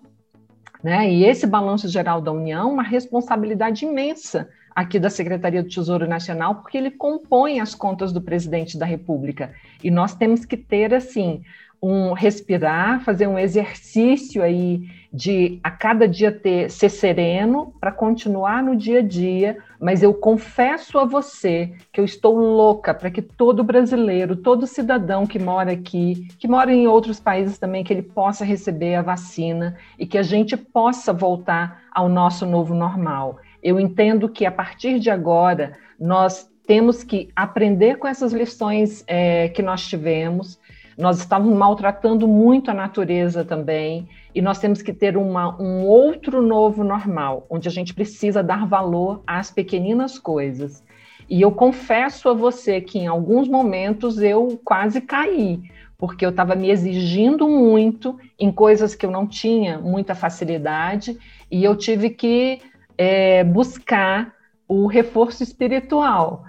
Speaker 5: né? E esse balanço geral da União, uma responsabilidade imensa aqui da Secretaria do Tesouro Nacional, porque ele compõe as contas do presidente da República. E nós temos que ter, assim, um respirar, fazer um exercício aí de a cada dia ter ser sereno para continuar no dia a dia, mas eu confesso a você que eu estou louca para que todo brasileiro, todo cidadão que mora aqui, que mora em outros países também, que ele possa receber a vacina e que a gente possa voltar ao nosso novo normal. Eu entendo que a partir de agora nós temos que aprender com essas lições é, que nós tivemos nós estávamos maltratando muito a natureza também, e nós temos que ter uma, um outro novo normal, onde a gente precisa dar valor às pequeninas coisas. E eu confesso a você que em alguns momentos eu quase caí, porque eu estava me exigindo muito em coisas que eu não tinha muita facilidade, e eu tive que é, buscar o reforço espiritual.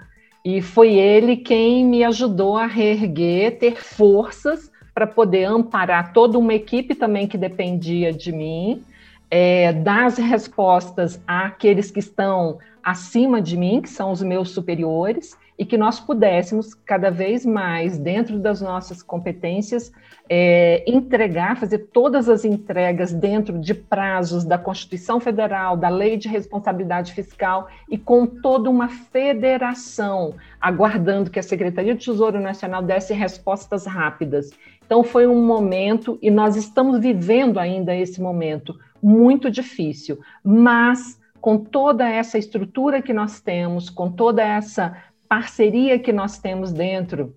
Speaker 5: E foi ele quem me ajudou a reerguer, ter forças para poder amparar toda uma equipe também que dependia de mim, é, dar as respostas àqueles que estão acima de mim, que são os meus superiores, e que nós pudéssemos cada vez mais, dentro das nossas competências, é, entregar, fazer todas as entregas dentro de prazos da Constituição Federal, da Lei de Responsabilidade Fiscal e com toda uma federação, aguardando que a Secretaria do Tesouro Nacional desse respostas rápidas. Então, foi um momento, e nós estamos vivendo ainda esse momento muito difícil, mas com toda essa estrutura que nós temos, com toda essa parceria que nós temos dentro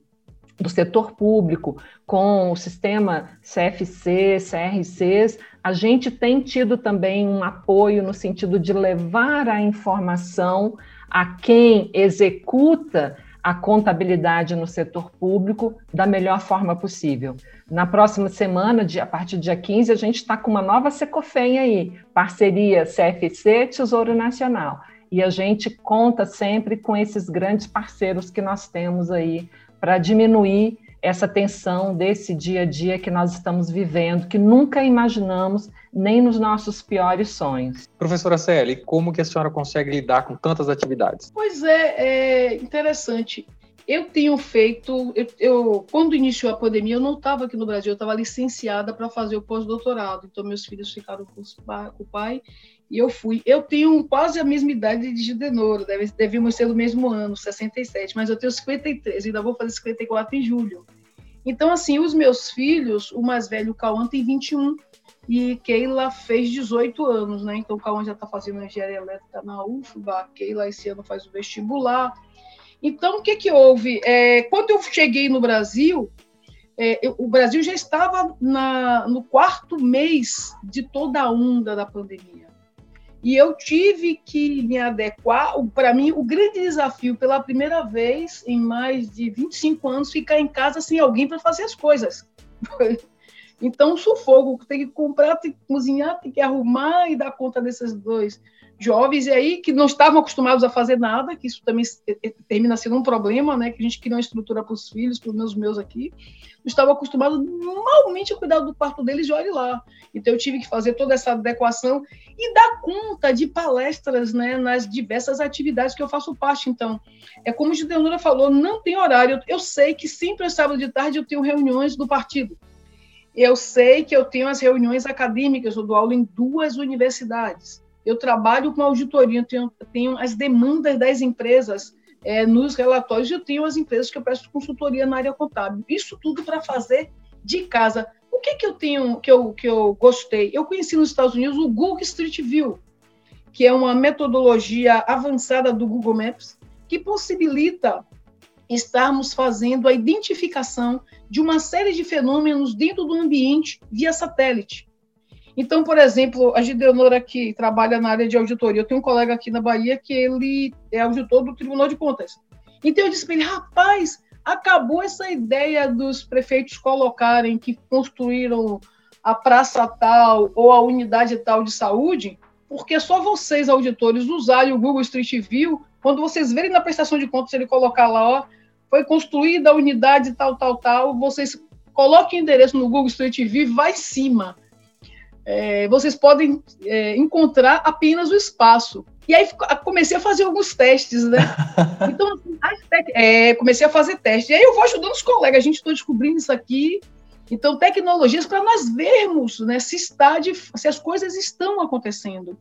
Speaker 5: do setor público com o sistema CFC, CRCs, a gente tem tido também um apoio no sentido de levar a informação a quem executa a contabilidade no setor público da melhor forma possível. Na próxima semana, a partir do dia 15, a gente está com uma nova Secofem aí, parceria CFC Tesouro Nacional. E a gente conta sempre com esses grandes parceiros que nós temos aí para diminuir essa tensão desse dia a dia que nós estamos vivendo, que nunca imaginamos nem nos nossos piores sonhos.
Speaker 4: Professora Célia, como que a senhora consegue lidar com tantas atividades?
Speaker 3: Pois é, é interessante. Eu tenho feito, eu, eu, quando iniciou a pandemia, eu não estava aqui no Brasil, eu estava licenciada para fazer o pós-doutorado. Então, meus filhos ficaram com, com o pai e eu fui. Eu tenho quase a mesma idade de Gidenoro, deve, devíamos ser do mesmo ano, 67, mas eu tenho 53, ainda vou fazer 54 em julho. Então, assim, os meus filhos, o mais velho, o Cauã, tem 21 e Keila fez 18 anos, né? Então, o Cauã já está fazendo engenharia elétrica na UFBA, a Keila esse ano faz o vestibular. Então, o que, que houve? É, quando eu cheguei no Brasil, é, eu, o Brasil já estava na, no quarto mês de toda a onda da pandemia. E eu tive que me adequar. Para mim, o grande desafio, pela primeira vez em mais de 25 anos, ficar em casa sem alguém para fazer as coisas. Então, sufoco, tem que comprar, tem que cozinhar, tem que arrumar e dar conta desses dois jovens e aí que não estavam acostumados a fazer nada, que isso também termina sendo um problema, né? Que a gente cria uma estrutura para os filhos, para os meus meus aqui, não estavam acostumados malmente a cuidar do quarto deles e olhe lá. Então eu tive que fazer toda essa adequação e dar conta de palestras, né? Nas diversas atividades que eu faço parte. Então é como o Gideonora falou, não tem horário. Eu sei que sempre é sábado de tarde eu tenho reuniões do partido. Eu sei que eu tenho as reuniões acadêmicas, eu dou aula em duas universidades eu trabalho com auditoria, eu tenho, tenho as demandas das empresas é, nos relatórios, eu tenho as empresas que eu presto consultoria na área contábil. Isso tudo para fazer de casa. O que, que eu tenho que eu, que eu gostei? Eu conheci nos Estados Unidos o Google Street View, que é uma metodologia avançada do Google Maps que possibilita estarmos fazendo a identificação de uma série de fenômenos dentro do ambiente via satélite. Então, por exemplo, a Gideonora que trabalha na área de auditoria, eu tenho um colega aqui na Bahia que ele é auditor do Tribunal de Contas. Então eu disse para ele, rapaz, acabou essa ideia dos prefeitos colocarem que construíram a praça tal ou a unidade tal de saúde, porque só vocês, auditores, usarem o Google Street View, quando vocês verem na prestação de contas, ele colocar lá, ó, foi construída a unidade tal, tal, tal, vocês coloquem o endereço no Google Street View, vai em cima é, vocês podem é, encontrar apenas o espaço. E aí comecei a fazer alguns testes, né? Então, assim, é, comecei a fazer testes. E aí eu vou ajudando os colegas, a gente está descobrindo isso aqui. Então, tecnologias para nós vermos né, se, está de, se as coisas estão acontecendo.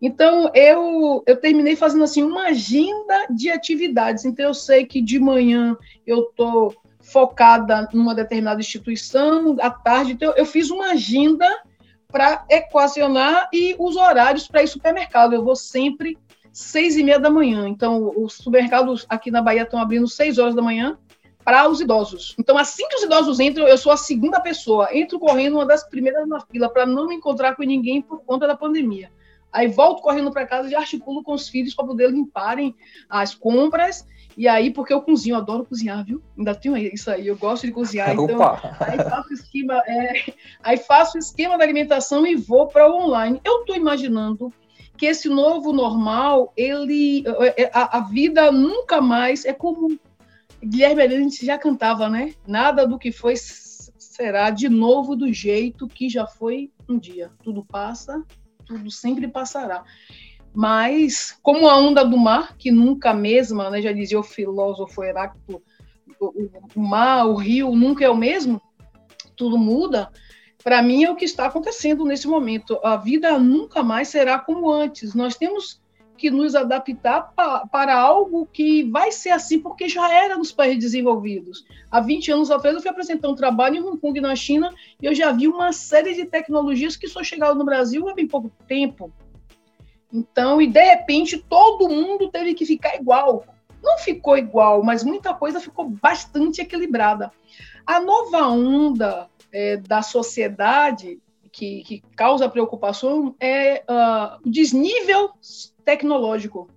Speaker 3: Então, eu, eu terminei fazendo assim uma agenda de atividades. Então, eu sei que de manhã eu estou focada numa determinada instituição, à tarde, então eu fiz uma agenda para equacionar e os horários para ir supermercado. Eu vou sempre seis e meia da manhã. Então, os supermercados aqui na Bahia estão abrindo seis horas da manhã para os idosos. Então, assim que os idosos entram, eu sou a segunda pessoa. Entro correndo uma das primeiras na fila para não me encontrar com ninguém por conta da pandemia. Aí volto correndo para casa e articulo com os filhos para poder limparem as compras e aí, porque eu cozinho, eu adoro cozinhar, viu? Ainda tenho isso aí, eu gosto de cozinhar. Então, aí faço o esquema, é, aí faço esquema da alimentação e vou para o online. Eu estou imaginando que esse novo normal, ele, é, é, a, a, vida nunca mais é como Guilherme Helena já cantava, né? Nada do que foi será de novo do jeito que já foi um dia. Tudo passa, tudo sempre passará. Mas, como a onda do mar, que nunca mesma, né, já dizia o filósofo Heráclito, o, mar, o rio, nunca é o mesmo, tudo muda. Para mim, é o que está acontecendo nesse momento. A vida nunca mais será como antes. Nós temos que nos adaptar pa, para algo que vai ser assim, porque já era nos países desenvolvidos. Há 20 anos atrás, eu fui apresentar um trabalho em Hong Kong, na China, e eu já vi uma série de tecnologias que só chegaram no Brasil há bem pouco tempo. Então, e de repente todo mundo teve que ficar igual. Não ficou igual, mas muita coisa ficou bastante equilibrada. A nova onda é, da sociedade que, que, causa preocupação é uh, o desnível tecnológico.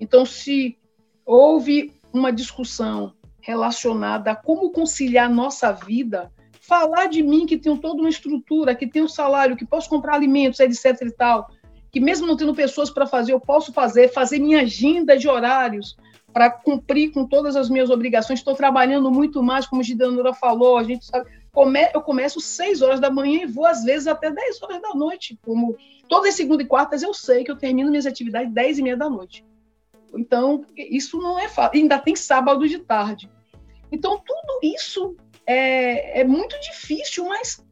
Speaker 3: Então, se houve uma discussão relacionada a como conciliar nossa vida, falar de mim que tenho toda uma estrutura, que tenho salário, que posso comprar alimentos, etc e tal, que mesmo não tendo pessoas para fazer, eu posso fazer, fazer minha agenda de horários para cumprir com todas as minhas obrigações. Estou trabalhando muito mais, como a Gidanura falou, a gente sabe, come, eu começo 6 horas da manhã e vou às vezes até 10 horas da noite, como todas segunda e quartas eu sei que eu termino minhas atividades 10 e meia da noite. Então, isso não é fácil. Ainda tem sábado de tarde. Então, tudo isso é, é muito difícil, mas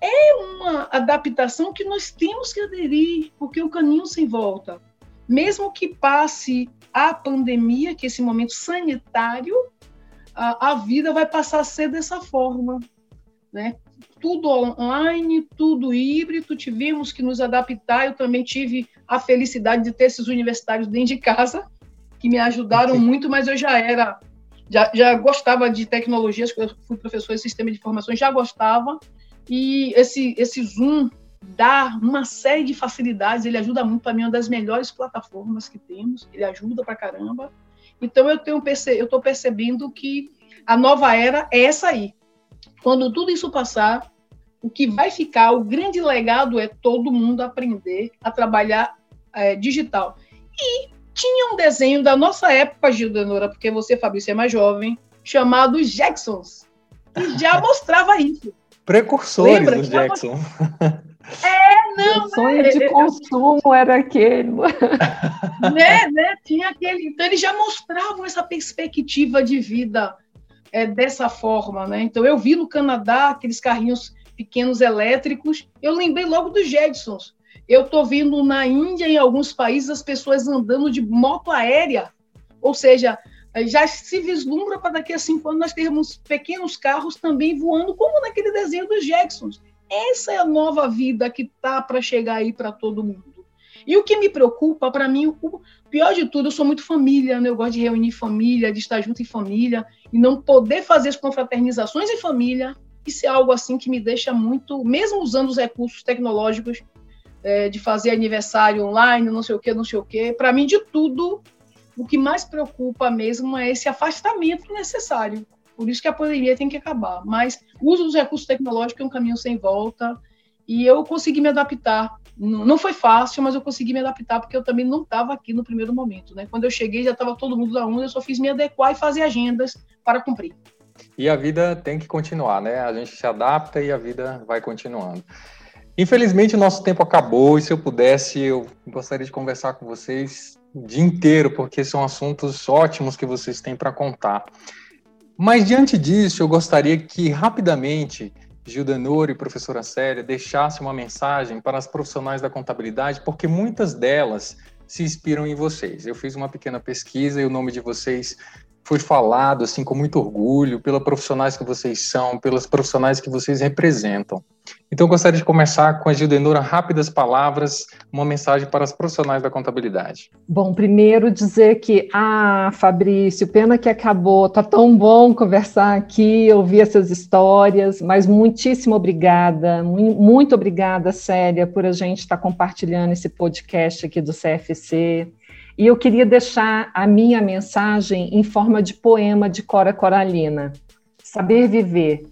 Speaker 3: é uma adaptação que nós temos que aderir, porque o caminho sem volta. Mesmo que passe a pandemia, que é esse momento sanitário, a, a vida vai passar a ser dessa forma, né? Tudo online, tudo híbrido, tivemos que nos adaptar. Eu também tive a felicidade de ter esses universitários dentro de casa, que me ajudaram okay. muito, mas eu já era, já, já gostava de tecnologias, eu fui professor de sistema de informações, já gostava, e esse, esse Zoom dá uma série de facilidades, ele ajuda muito, para mim, é uma das melhores plataformas que temos, ele ajuda para caramba. Então, eu tenho eu estou percebendo que a nova era é essa aí. Quando tudo isso passar, o que vai ficar, o grande legado é todo mundo aprender a trabalhar é, digital. E tinha um desenho da nossa época, Gildenora, porque você, Fabrício, é mais jovem, chamado Jacksons, que já mostrava isso.
Speaker 4: Precursores Lembra? do Jackson.
Speaker 3: É, não.
Speaker 5: O sonho né? de consumo era aquele.
Speaker 3: Né, né? Tinha aquele. Então, eles já mostravam essa perspectiva de vida é, dessa forma, né? Então, eu vi no Canadá aqueles carrinhos pequenos elétricos. Eu lembrei logo dos Jetsons. Eu estou vendo na Índia, em alguns países, as pessoas andando de moto aérea. Ou seja, já se vislumbra para daqui a cinco anos nós termos pequenos carros também voando, como naquele desenho dos Jacksons. Essa é a nova vida que tá para chegar aí para todo mundo. E o que me preocupa, para mim, o pior de tudo, eu sou muito família, né? eu gosto de reunir família, de estar junto em família, e não poder fazer as confraternizações em família, isso é algo assim que me deixa muito, mesmo usando os recursos tecnológicos, é, de fazer aniversário online, não sei o que, não sei o que, para mim, de tudo, o que mais preocupa mesmo é esse afastamento necessário. Por isso que a pandemia tem que acabar. Mas o uso dos recursos tecnológicos é um caminho sem volta, e eu consegui me adaptar não foi fácil, mas eu consegui me adaptar, porque eu também não estava aqui no primeiro momento. Né? Quando eu cheguei, já estava todo mundo da onda, eu só fiz me adequar e fazer agendas para cumprir.
Speaker 4: E a vida tem que continuar, né? A gente se adapta e a vida vai continuando. Infelizmente, o nosso tempo acabou, e se eu pudesse, eu gostaria de conversar com vocês dia inteiro, porque são assuntos ótimos que vocês têm para contar. Mas, diante disso, eu gostaria que, rapidamente, Gildenor e professora Célia deixasse uma mensagem para as profissionais da contabilidade, porque muitas delas se inspiram em vocês. Eu fiz uma pequena pesquisa e o nome de vocês foi falado assim com muito orgulho pelas profissionais que vocês são, pelas profissionais que vocês representam. Então, gostaria de começar com a Gildenora, rápidas palavras, uma mensagem para as profissionais da contabilidade.
Speaker 5: Bom, primeiro dizer que, ah, Fabrício, pena que acabou, tá tão bom conversar aqui, ouvir essas histórias, mas muitíssimo obrigada, muito obrigada, Célia, por a gente estar compartilhando esse podcast aqui do CFC. E eu queria deixar a minha mensagem em forma de poema de Cora Coralina, Saber Viver.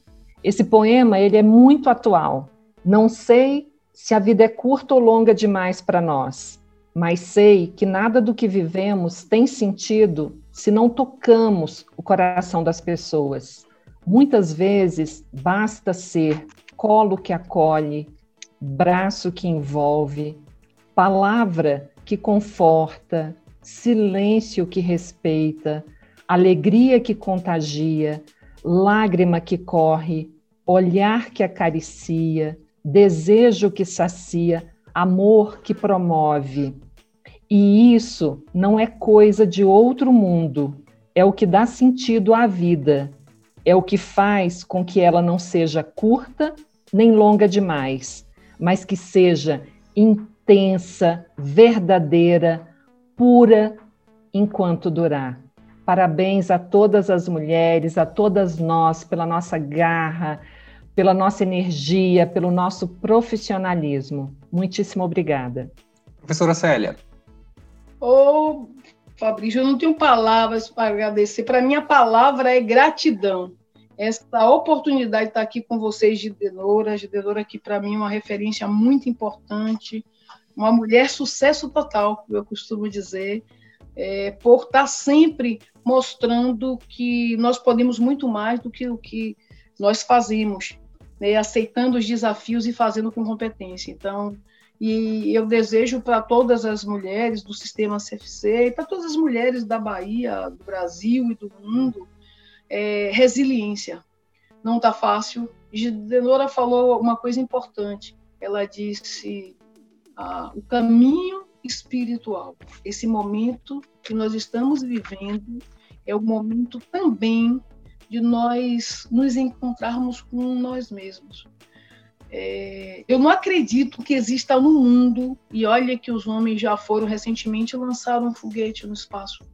Speaker 5: Esse poema ele é muito atual. Não sei se a vida é curta ou longa demais para nós, mas sei que nada do que vivemos tem sentido se não tocamos o coração das pessoas. Muitas vezes basta ser colo que acolhe, braço que envolve, palavra que conforta, silêncio que respeita, alegria que contagia, lágrima que corre, olhar que acaricia, desejo que sacia, amor que promove. E isso não é coisa de outro mundo, é o que dá sentido à vida, é o que faz com que ela não seja curta nem longa demais, mas que seja intensa, verdadeira, pura enquanto durar. Parabéns a todas as mulheres, a todas nós, pela nossa garra, pela nossa energia, pelo nosso profissionalismo. Muitíssimo obrigada.
Speaker 4: Professora Célia.
Speaker 3: Ô, oh, Fabrício, eu não tenho palavras para agradecer. Para mim, a palavra é gratidão. Essa oportunidade de estar aqui com vocês, Gidenora. Gidenora, que para mim é uma referência muito importante uma mulher sucesso total, eu costumo dizer, é, por estar sempre mostrando que nós podemos muito mais do que o que nós fazemos, né, aceitando os desafios e fazendo com competência. Então, e eu desejo para todas as mulheres do sistema CFC e para todas as mulheres da Bahia, do Brasil e do mundo, é, resiliência. Não está fácil. Denora falou uma coisa importante. Ela disse ah, o caminho espiritual. Esse momento que nós estamos vivendo é o momento também de nós nos encontrarmos com nós mesmos. É, eu não acredito que exista no mundo, e olha que os homens já foram recentemente lançar um foguete no espaço,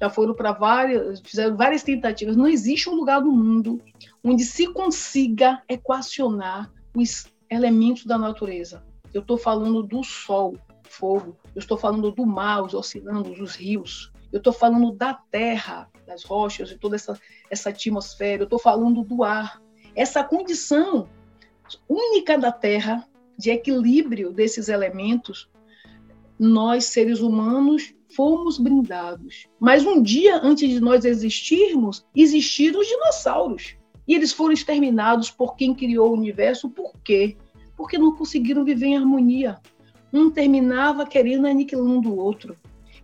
Speaker 3: já foram para várias, fizeram várias tentativas. Não existe um lugar do mundo onde se consiga equacionar os elementos da natureza eu estou falando do sol, fogo, eu estou falando do mar, os oceanos, os rios, eu estou falando da terra, das rochas e toda essa, essa atmosfera, eu estou falando do ar. Essa condição única da terra, de equilíbrio desses elementos, nós, seres humanos, fomos brindados. Mas um dia antes de nós existirmos, existiram os dinossauros. E eles foram exterminados por quem criou o universo, por quê? porque não conseguiram viver em harmonia. Um terminava querendo aniquilando o outro.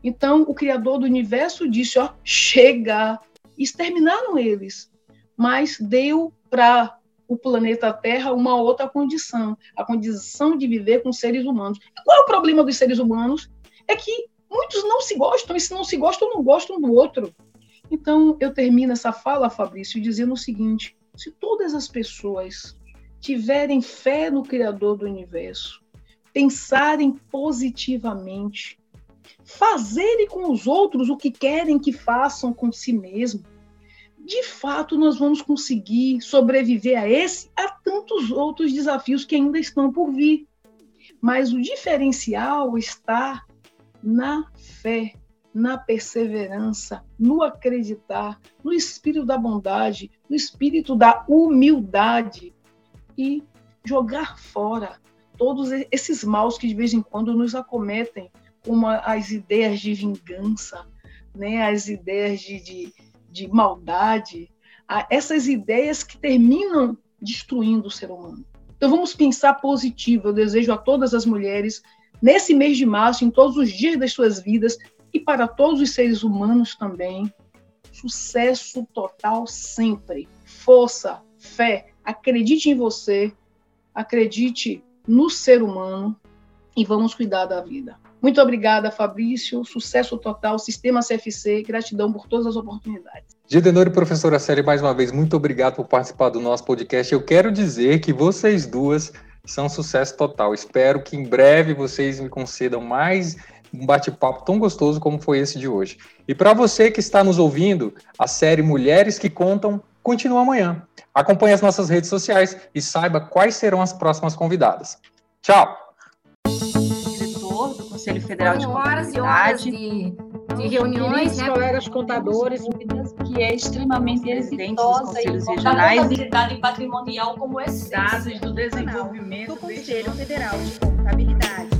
Speaker 3: Então, o Criador do universo disse: ó, chega. Exterminaram eles, mas deu para o planeta Terra uma outra condição, a condição de viver com seres humanos. Qual é o problema dos seres humanos? É que muitos não se gostam, e se não se gostam, não gostam do outro. Então, eu termino essa fala, Fabrício, dizendo o seguinte: se todas as pessoas tiverem fé no Criador do universo, pensarem positivamente, fazerem com os outros o que querem que façam com si mesmo, de fato nós vamos conseguir sobreviver a esse, a tantos outros desafios que ainda estão por vir. Mas o diferencial está na fé, na perseverança, no acreditar, no espírito da bondade, no espírito da humildade e jogar fora todos esses maus que de vez em quando nos acometem, como as ideias de vingança, né, as ideias de, de, de maldade, essas ideias que terminam destruindo o ser humano. Então vamos pensar positivo. Eu desejo a todas as mulheres, nesse mês de março, em todos os dias das suas vidas, e para todos os seres humanos também, sucesso total sempre. Força, fé, acredite em você, acredite no ser humano e vamos cuidar da vida. Muito obrigada, Fabrício. Sucesso total, Sistema CFC. Gratidão por todas as oportunidades.
Speaker 4: Gidenor e professora Célia, mais uma vez, muito obrigado por participar do nosso podcast. Eu quero dizer que vocês duas são sucesso total. Espero que em breve vocês me concedam mais um bate-papo tão gostoso como foi esse de hoje. E para você que está nos ouvindo, a série Mulheres que Contam continua amanhã. Acompanhe as nossas redes sociais e saiba quais serão as próximas convidadas. Tchau!
Speaker 1: Conselho Federal de horas e horas de,
Speaker 2: de reuniões, né?
Speaker 1: colegas contadores, que é extremamente
Speaker 2: dos
Speaker 1: conselhos regionais
Speaker 2: e patrimonial como esse
Speaker 1: dados do desenvolvimento do Conselho Federal de Contabilidade.